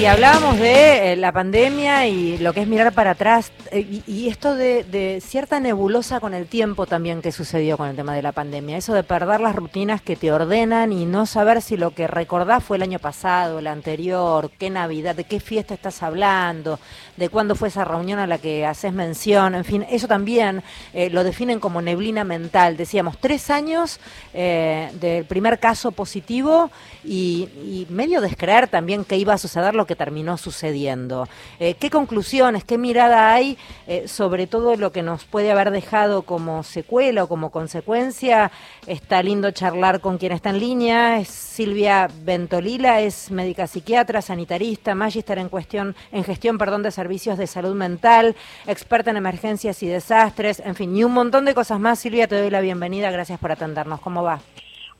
Y hablábamos de eh, la pandemia y lo que es mirar para atrás eh, y, esto de, cierta nebulosa con el tiempo también que sucedió con el tema de la pandemia. Eso de perder las rutinas que te ordenan y no saber si lo que recordás fue el año pasado, el anterior, qué Navidad, de qué fiesta estás hablando, de cuándo fue esa reunión a la que haces mención. En fin, eso también eh, lo definen como neblina mental. Decíamos, tres años del primer caso positivo y, y medio descreer también que iba a suceder lo que terminó sucediendo. Eh, ¿Qué conclusiones, qué mirada hay eh, sobre todo lo que nos puede haber dejado como secuela o como consecuencia? Está lindo charlar con quien está en línea, es Silvia Ventolila, es médica psiquiatra, sanitarista, magíster en cuestión, en gestión perdón, de servicios de salud mental, experta en emergencias y desastres, en fin, y un montón de cosas más. Silvia, te doy la bienvenida, gracias por atendernos. ¿Cómo va?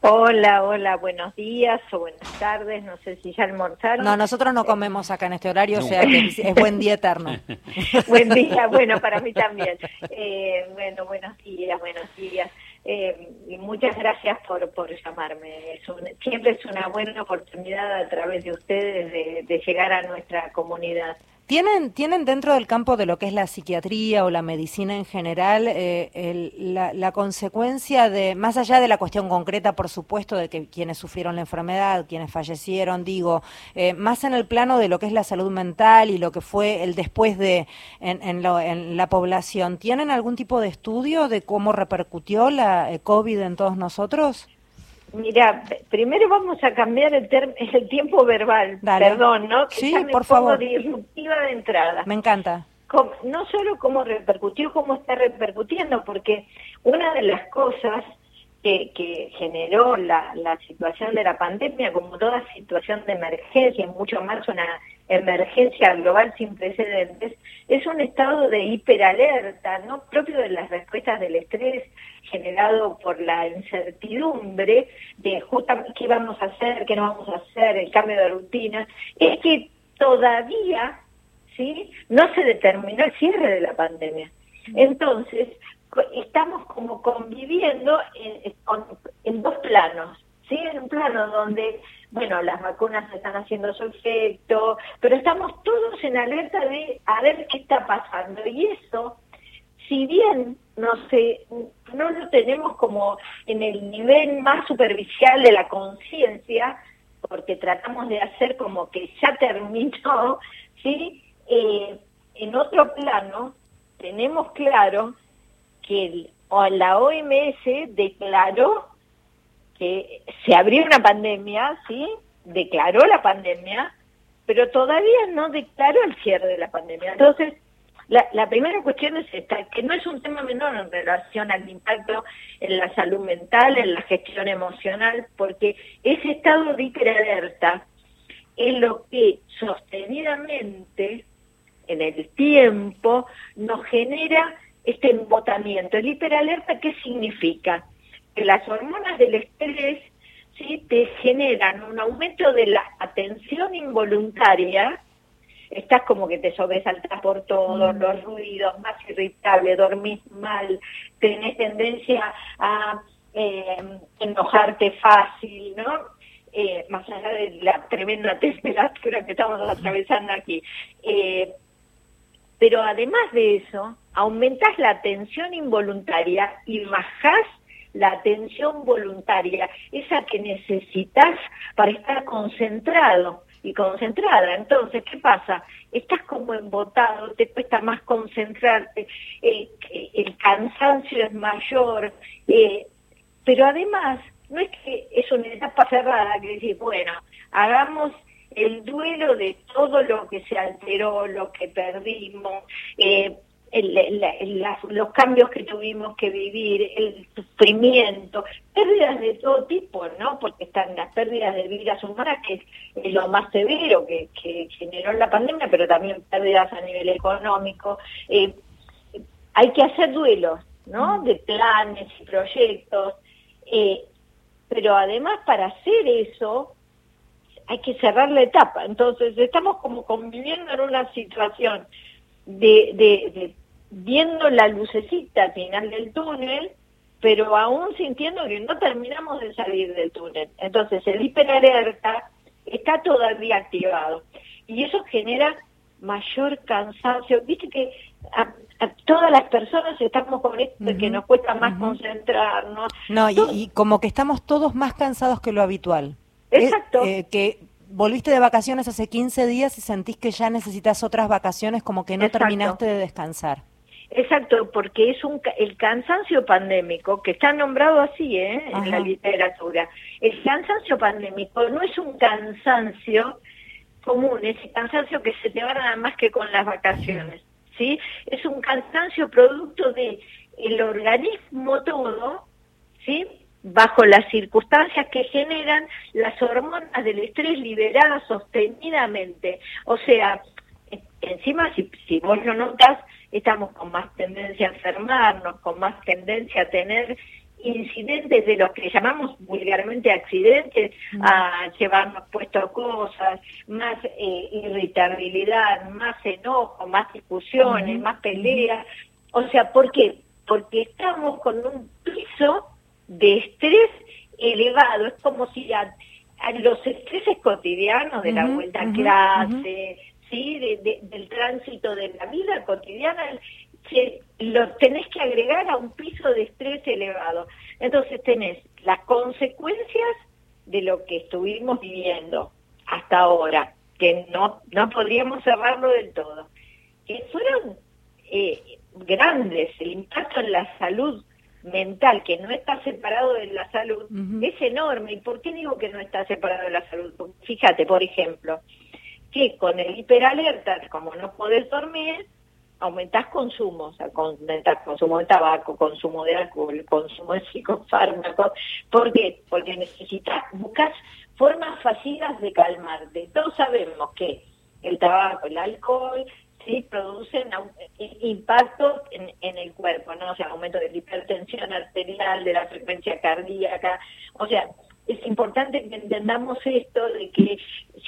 Hola, hola, buenos días o buenas tardes, no sé si ya almorzaron. No, nosotros no comemos acá en este horario, o sea que es buen día eterno. buen día, bueno, para mí también. Eh, bueno, buenos días, buenos días. Eh, y muchas gracias por, por llamarme. Es siempre es una buena oportunidad a través de ustedes de llegar a nuestra comunidad. ¿Tienen, ¿Tienen dentro del campo de lo que es la psiquiatría o la medicina en general eh, la, consecuencia de, más allá de la cuestión concreta, por supuesto, de que quienes sufrieron la enfermedad, quienes fallecieron, digo, eh, más en el plano de lo que es la salud mental y lo que fue el después de en, en, la población, ¿tienen algún tipo de estudio de cómo repercutió la eh, COVID en todos nosotros? Mira, primero vamos a cambiar el, el tiempo verbal. Perdón, ¿no? Que sí, por favor. disruptiva de entrada. Me encanta. no solo cómo repercutió, cómo está repercutiendo, porque una de las cosas que, que generó la, la situación de la pandemia, como toda situación de emergencia, y mucho más una emergencia global sin precedentes, es un estado de hiperalerta, no propio de las respuestas del estrés generado por la incertidumbre de justamente qué vamos a hacer, qué no vamos a hacer, el cambio de rutina, es que todavía ¿sí? no se determinó el cierre de la pandemia. Entonces, estamos como conviviendo en, en dos planos. ¿Sí? En un plano donde, bueno, las vacunas están haciendo su efecto, pero estamos todos en alerta de a ver qué está pasando. Y eso, si bien no sé, no lo tenemos como en el nivel más superficial de la conciencia, porque tratamos de hacer como que ya terminó, ¿sí? Eh, en otro plano, tenemos claro que la OMS declaró que se abrió una pandemia, ¿sí? Declaró la pandemia, pero todavía no declaró el cierre de la pandemia. Entonces, la, primera cuestión es esta, que no es un tema menor en relación al impacto en la salud mental, en la gestión emocional, porque ese estado de hiperalerta es lo que sostenidamente en el tiempo nos genera este embotamiento. El hiperalerta, ¿qué significa? Que las hormonas del estrés sí te generan un aumento de la atención involuntaria, estás como que te sobresaltas por todos mm. los ruidos, más irritable, dormís mal, tenés tendencia a eh, enojarte fácil, ¿no? Eh, más allá de la tremenda temperatura que estamos atravesando aquí. Eh, pero además de eso, aumentas la atención involuntaria y bajás la atención voluntaria, esa que necesitas para estar concentrado y concentrada. Entonces, ¿qué pasa? Estás como embotado, te cuesta más concentrarte, eh, el cansancio es mayor, eh, pero además no es que es una etapa cerrada que decís, bueno, hagamos el duelo de todo lo que se alteró, lo que perdimos, eh, el, los cambios que tuvimos que vivir, el sufrimiento, pérdidas de todo tipo, ¿no? Porque están las pérdidas de vidas humanas, que es lo más severo que, que generó la pandemia, pero también pérdidas a nivel económico. Eh, hay que hacer duelos, ¿no? De planes y proyectos, eh, pero además para hacer eso hay que cerrar la etapa. Entonces estamos como conviviendo en una situación de, de, viendo la lucecita al final del túnel, pero aún sintiendo que no terminamos de salir del túnel. Entonces, el hiperalerta está todavía activado. Y eso genera mayor cansancio. Viste que a, todas las personas estamos con esto que nos cuesta más concentrarnos. No, y, como que estamos todos más cansados que lo habitual. Exacto. Eh, que volviste de vacaciones hace 15 días y sentís que ya necesitas otras vacaciones, como que no terminaste de descansar. Exacto, porque es un el cansancio pandémico, que está nombrado así ¿eh? en la literatura. El cansancio pandémico no es un cansancio común, es el cansancio que se te va nada más que con las vacaciones. ¿sí? Es un cansancio producto de el organismo todo, ¿sí? bajo las circunstancias que generan las hormonas del estrés liberadas sostenidamente. O sea, encima si, si vos lo notas, estamos con más tendencia a enfermarnos, con más tendencia a tener incidentes de los que llamamos vulgarmente accidentes, mm. a llevarnos puesto cosas, más eh, irritabilidad, más enojo, más discusiones, más peleas. O sea, ¿por qué? Porque estamos con un piso de estrés elevado. Es como si a, los estreses cotidianos de la vuelta a clase, ¿sí? del tránsito de la vida cotidiana, que lo tenés que agregar a un piso de estrés elevado. Entonces tenés las consecuencias de lo que estuvimos viviendo hasta ahora, que no, no podríamos cerrarlo del todo, que fueron eh, grandes, el impacto en la salud mental que no está separado de la salud es enorme. ¿Y por qué digo que no está separado de la salud? fíjate, por ejemplo, que con el hiperalerta, como no podés dormir, aumentás consumo, o sea, aumentás consumo de tabaco, consumo de alcohol, consumo de psicofármacos. ¿Por qué? Porque necesitas, buscas formas fáciles de calmarte. Todos sabemos que el tabaco, el alcohol, sí producen impactos en, en, el cuerpo, ¿no? O sea, aumento de la hipertensión arterial, de la frecuencia cardíaca, o sea, es importante que entendamos esto de que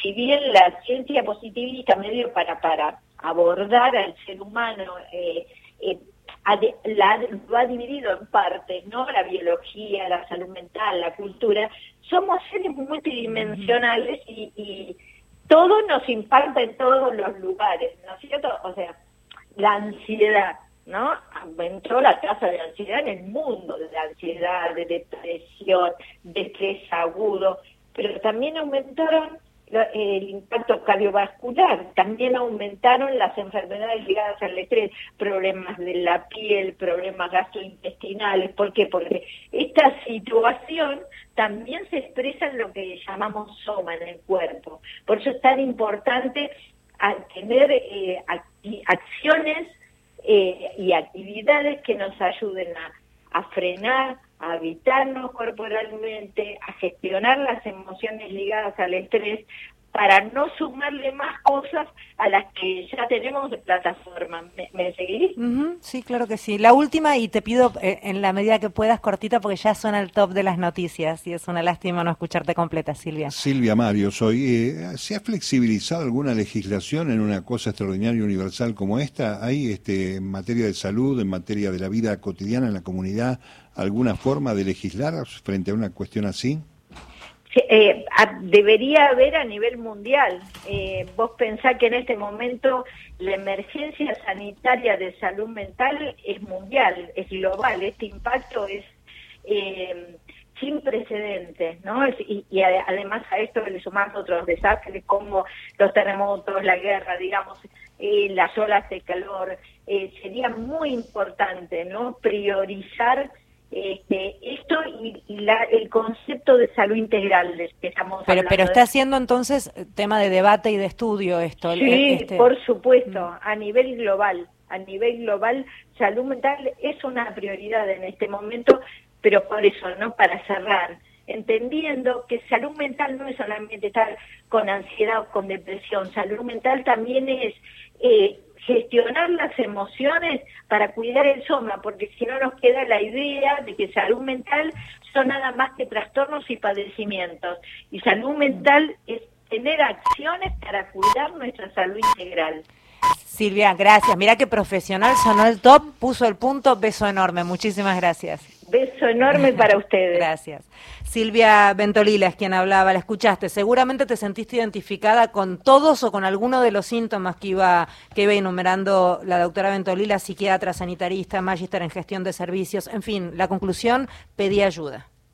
si bien la ciencia positivista medio para para abordar al ser humano eh, eh, lo ha dividido en partes, ¿no? La biología, la salud mental, la cultura. Somos seres multidimensionales y, y todo nos impacta en todos los lugares, ¿no es cierto? O sea, la ansiedad, ¿no? Aumentó la tasa de ansiedad en el mundo, de ansiedad, de depresión, de estrés agudo, pero también aumentaron el impacto cardiovascular, también aumentaron las enfermedades ligadas al estrés, problemas de la piel, problemas gastrointestinales. ¿Por qué? Porque esta situación también se expresa en lo que llamamos soma en el cuerpo. Por eso es tan importante tener eh, acciones eh, y actividades que nos ayuden a, a frenar, a habitarnos corporalmente, a gestionar las emociones ligadas al estrés, para no sumarle más cosas a las que ya tenemos de plataforma. ¿Me, me seguís? sí, claro que sí. La última, y te pido eh, en la medida que puedas cortita, porque ya suena el top de las noticias y es una lástima no escucharte completa, Silvia. Silvia Mario, soy. Eh, ¿Se ha flexibilizado alguna legislación en una cosa extraordinaria y universal como esta? ¿Hay este, en materia de salud, en materia de la vida cotidiana en la comunidad, alguna forma de legislar frente a una cuestión así? Eh, debería haber a nivel mundial. Eh, vos pensás que en este momento la emergencia sanitaria de salud mental es mundial, es global, este impacto es eh, sin precedentes, ¿no? y, además a esto le sumamos otros desastres como los terremotos, la guerra, digamos, eh, las olas de calor. sería muy importante, ¿no? Priorizar este, esto y, el concepto de salud integral de que estamos pero, Pero está haciendo entonces tema de debate y de estudio esto. Sí, este por supuesto, mm. a nivel global. A nivel global, salud mental es una prioridad en este momento, pero por eso, ¿no? Para cerrar, entendiendo que salud mental no es solamente estar con ansiedad o con depresión, salud mental también es eh, emociones para cuidar el soma, porque si no nos queda la idea de que salud mental son nada más que trastornos y padecimientos. Y salud mental es tener acciones para cuidar nuestra salud integral. Silvia, gracias. Mira qué profesional sonó el top, puso el punto, beso enorme. Muchísimas gracias. Beso enorme para ustedes. Gracias. Silvia Bentolila es quien hablaba, la escuchaste. Seguramente te sentiste identificada con todos o con alguno de los síntomas que iba, que iba enumerando la doctora Bentolila, psiquiatra, sanitarista, magíster en gestión de servicios. En fin, la conclusión, pedí ayuda.